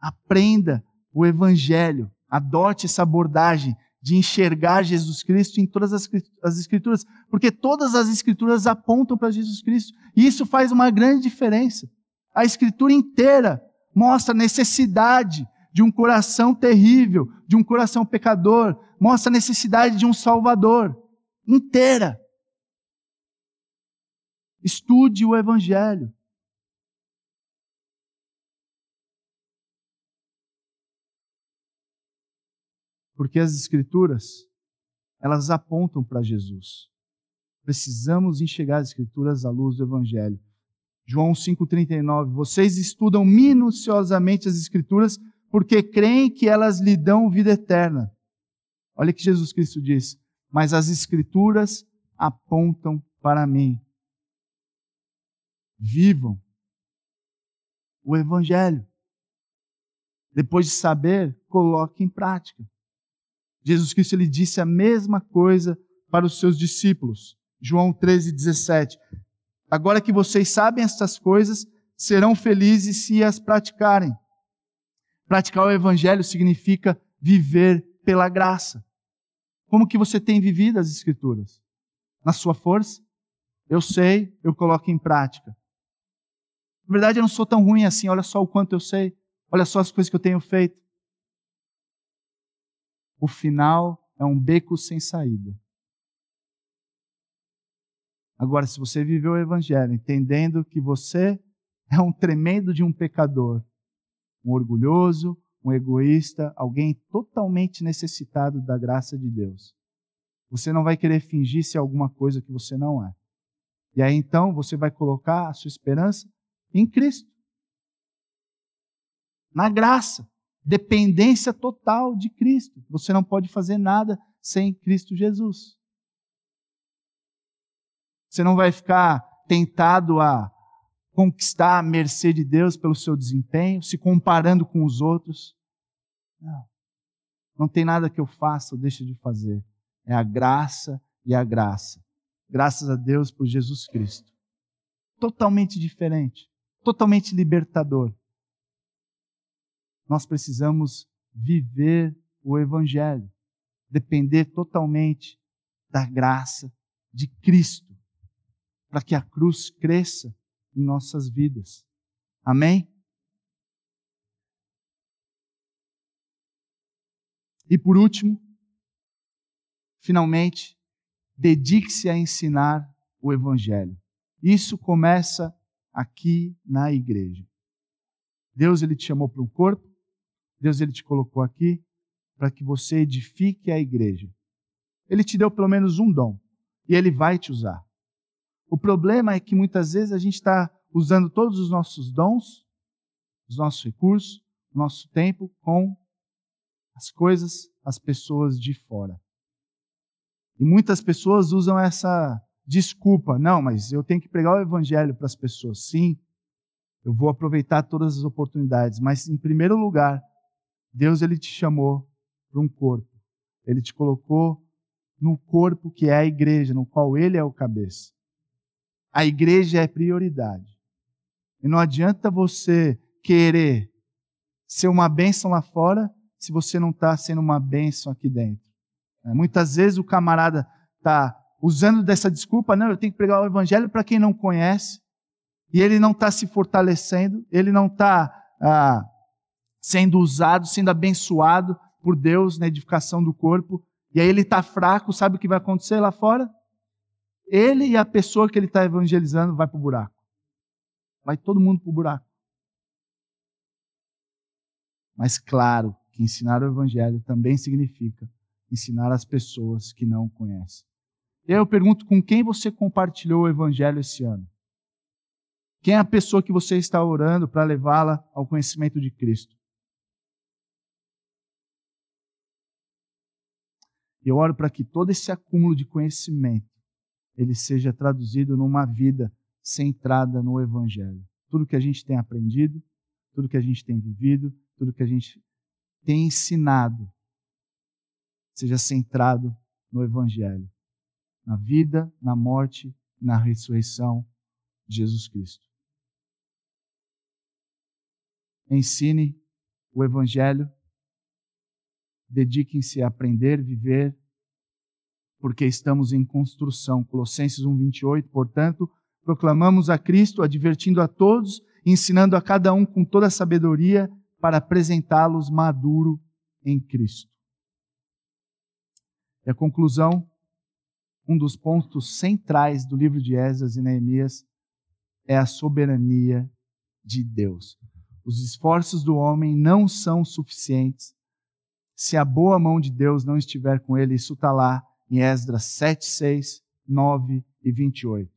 Aprenda o Evangelho, adote essa abordagem de enxergar Jesus Cristo em todas as Escrituras, porque todas as Escrituras apontam para Jesus Cristo, e isso faz uma grande diferença. A Escritura inteira mostra a necessidade de um coração terrível, de um coração pecador, mostra a necessidade de um Salvador inteira. Estude o Evangelho. Porque as Escrituras, elas apontam para Jesus. Precisamos enxergar as Escrituras à luz do Evangelho. João 5,39. Vocês estudam minuciosamente as Escrituras porque creem que elas lhe dão vida eterna. Olha que Jesus Cristo diz. Mas as Escrituras apontam para mim vivam o Evangelho. Depois de saber, coloque em prática. Jesus Cristo ele disse a mesma coisa para os seus discípulos. João 13, 17. Agora que vocês sabem estas coisas, serão felizes se as praticarem. Praticar o Evangelho significa viver pela graça. Como que você tem vivido as Escrituras? Na sua força? Eu sei, eu coloco em prática. Na verdade, eu não sou tão ruim assim, olha só o quanto eu sei, olha só as coisas que eu tenho feito. O final é um beco sem saída. Agora, se você viveu o Evangelho entendendo que você é um tremendo de um pecador, um orgulhoso, um egoísta, alguém totalmente necessitado da graça de Deus, você não vai querer fingir ser alguma coisa que você não é. E aí então você vai colocar a sua esperança em Cristo. Na graça. Dependência total de Cristo. Você não pode fazer nada sem Cristo Jesus. Você não vai ficar tentado a conquistar a mercê de Deus pelo seu desempenho, se comparando com os outros. Não. Não tem nada que eu faça ou deixe de fazer. É a graça e a graça. Graças a Deus por Jesus Cristo. Totalmente diferente totalmente libertador. Nós precisamos viver o Evangelho, depender totalmente da graça de Cristo, para que a cruz cresça em nossas vidas. Amém? E por último, finalmente, dedique-se a ensinar o Evangelho. Isso começa aqui na igreja. Deus ele te chamou para um corpo, Deus ele te colocou aqui para que você edifique a igreja. Ele te deu pelo menos um dom e ele vai te usar. O problema é que muitas vezes a gente está usando todos os nossos dons, os nossos recursos, nosso tempo com as coisas, as pessoas de fora. E muitas pessoas usam essa desculpa. Não, mas eu tenho que pregar o evangelho para as pessoas. Sim, eu vou aproveitar todas as oportunidades, mas em primeiro lugar, Deus ele te chamou para um corpo. Ele te colocou no corpo que é a igreja, no qual ele é o cabeça. A igreja é prioridade. E não adianta você querer ser uma bênção lá fora se você não está sendo uma bênção aqui dentro. Muitas vezes o camarada está usando dessa desculpa, não, eu tenho que pregar o evangelho para quem não conhece, e ele não está se fortalecendo, ele não está ah, sendo usado, sendo abençoado por Deus na edificação do corpo, e aí ele está fraco, sabe o que vai acontecer lá fora? Ele e a pessoa que ele está evangelizando vai para o buraco. Vai todo mundo para o buraco. Mas claro que ensinar o evangelho também significa ensinar as pessoas que não conhecem. Eu pergunto com quem você compartilhou o evangelho esse ano? Quem é a pessoa que você está orando para levá-la ao conhecimento de Cristo? Eu oro para que todo esse acúmulo de conhecimento ele seja traduzido numa vida centrada no evangelho. Tudo que a gente tem aprendido, tudo que a gente tem vivido, tudo que a gente tem ensinado seja centrado no evangelho na vida, na morte, na ressurreição de Jesus Cristo. Ensine o Evangelho, dediquem-se a aprender, viver, porque estamos em construção. Colossenses 1, 28. Portanto, proclamamos a Cristo, advertindo a todos, ensinando a cada um com toda a sabedoria para apresentá-los maduro em Cristo. E a conclusão, um dos pontos centrais do livro de Esdras e Neemias é a soberania de Deus. Os esforços do homem não são suficientes se a boa mão de Deus não estiver com ele. Isso está lá em Esdras 7, 6, 9 e 28.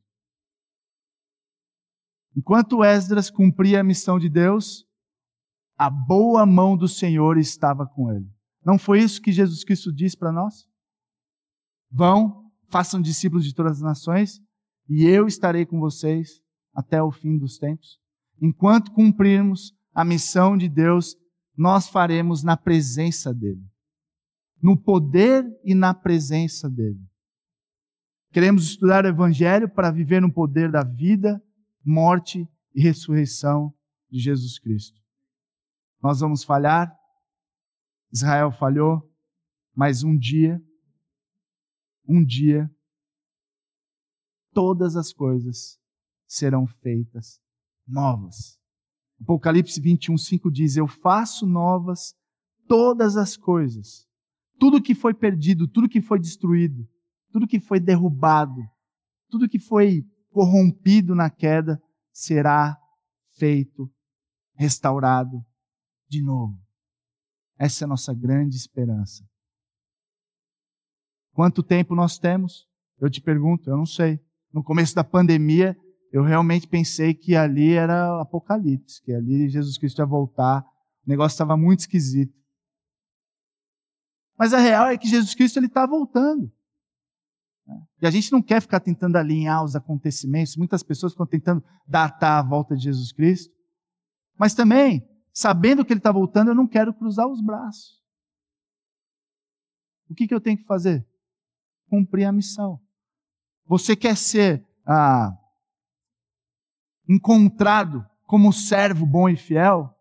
Enquanto Esdras cumpria a missão de Deus, a boa mão do Senhor estava com ele. Não foi isso que Jesus Cristo disse para nós? Vão, façam discípulos de todas as nações, e eu estarei com vocês até o fim dos tempos. Enquanto cumprirmos a missão de Deus, nós faremos na presença dEle. No poder e na presença dEle. Queremos estudar o Evangelho para viver no poder da vida, morte e ressurreição de Jesus Cristo. Nós vamos falhar, Israel falhou, mas um dia um dia todas as coisas serão feitas novas. Apocalipse 21, 5 diz: Eu faço novas todas as coisas. Tudo que foi perdido, tudo que foi destruído, tudo que foi derrubado, tudo que foi corrompido na queda será feito, restaurado de novo. Essa é a nossa grande esperança. Quanto tempo nós temos? Eu te pergunto, eu não sei. No começo da pandemia, eu realmente pensei que ali era Apocalipse, que ali Jesus Cristo ia voltar. O negócio estava muito esquisito. Mas a real é que Jesus Cristo ele está voltando. E a gente não quer ficar tentando alinhar os acontecimentos. Muitas pessoas ficam tentando datar a volta de Jesus Cristo. Mas também, sabendo que ele está voltando, eu não quero cruzar os braços. O que, que eu tenho que fazer? cumprir a missão. Você quer ser ah, encontrado como servo bom e fiel?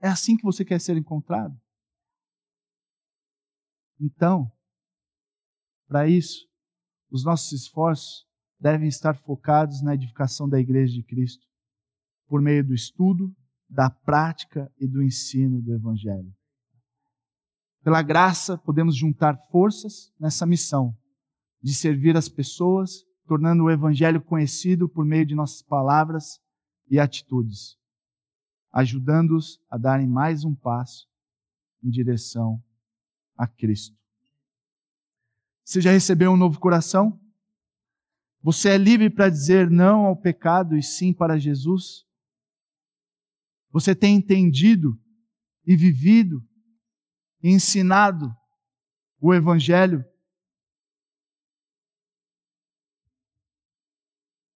É assim que você quer ser encontrado? Então, para isso, os nossos esforços devem estar focados na edificação da Igreja de Cristo, por meio do estudo, da prática e do ensino do Evangelho. Pela graça, podemos juntar forças nessa missão de servir as pessoas, tornando o Evangelho conhecido por meio de nossas palavras e atitudes, ajudando-os a darem mais um passo em direção a Cristo. Você já recebeu um novo coração? Você é livre para dizer não ao pecado e sim para Jesus? Você tem entendido e vivido ensinado o Evangelho.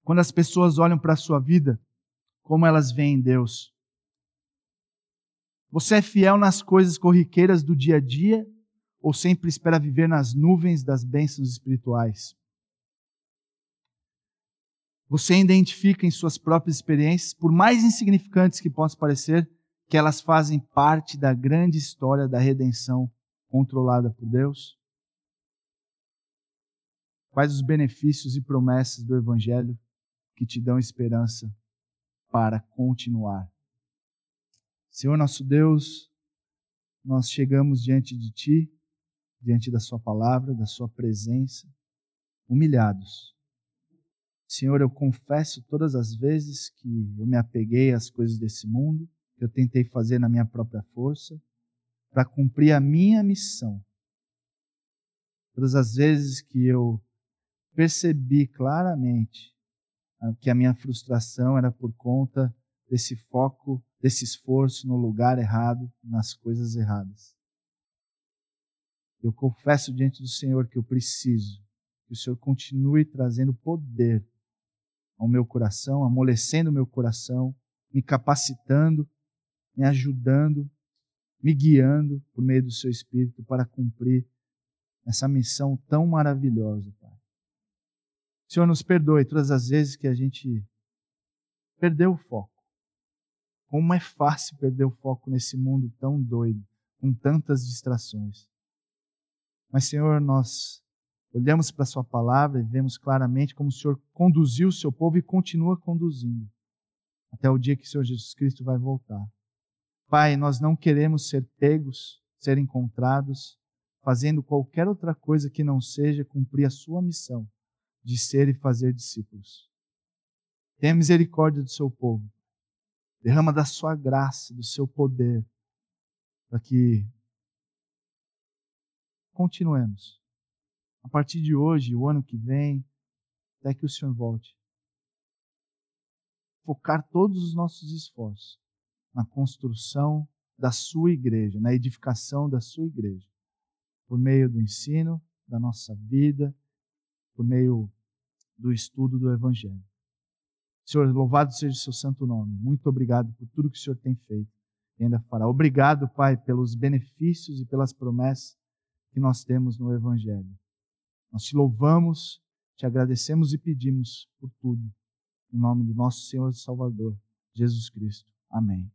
Quando as pessoas olham para a sua vida, como elas veem Deus? Você é fiel nas coisas corriqueiras do dia a dia ou sempre espera viver nas nuvens das bênçãos espirituais? Você identifica em suas próprias experiências, por mais insignificantes que possam parecer, que elas fazem parte da grande história da redenção controlada por Deus? Quais os benefícios e promessas do Evangelho que te dão esperança para continuar? Senhor nosso Deus, nós chegamos diante de Ti, diante da Sua palavra, da Sua presença, humilhados. Senhor, eu confesso todas as vezes que eu me apeguei às coisas desse mundo, que eu tentei fazer na minha própria força para cumprir a minha missão. Todas as vezes que eu percebi claramente que a minha frustração era por conta desse foco, desse esforço no lugar errado, nas coisas erradas. Eu confesso diante do Senhor que eu preciso que o Senhor continue trazendo poder ao meu coração, amolecendo o meu coração, me capacitando me ajudando, me guiando por meio do seu Espírito para cumprir essa missão tão maravilhosa. Senhor, nos perdoe todas as vezes que a gente perdeu o foco. Como é fácil perder o foco nesse mundo tão doido, com tantas distrações. Mas, Senhor, nós olhamos para a Sua palavra e vemos claramente como o Senhor conduziu o seu povo e continua conduzindo, até o dia que o Senhor Jesus Cristo vai voltar. Pai, nós não queremos ser pegos, ser encontrados, fazendo qualquer outra coisa que não seja cumprir a Sua missão de ser e fazer discípulos. Tenha misericórdia do seu povo. Derrama da sua graça, do seu poder, para que continuemos. A partir de hoje, o ano que vem, até que o Senhor volte. Focar todos os nossos esforços na construção da sua igreja, na edificação da sua igreja, por meio do ensino da nossa vida, por meio do estudo do Evangelho. Senhor, louvado seja o seu santo nome. Muito obrigado por tudo que o Senhor tem feito e ainda fará. Obrigado, Pai, pelos benefícios e pelas promessas que nós temos no Evangelho. Nós te louvamos, te agradecemos e pedimos por tudo. Em nome do nosso Senhor e Salvador, Jesus Cristo. Amém.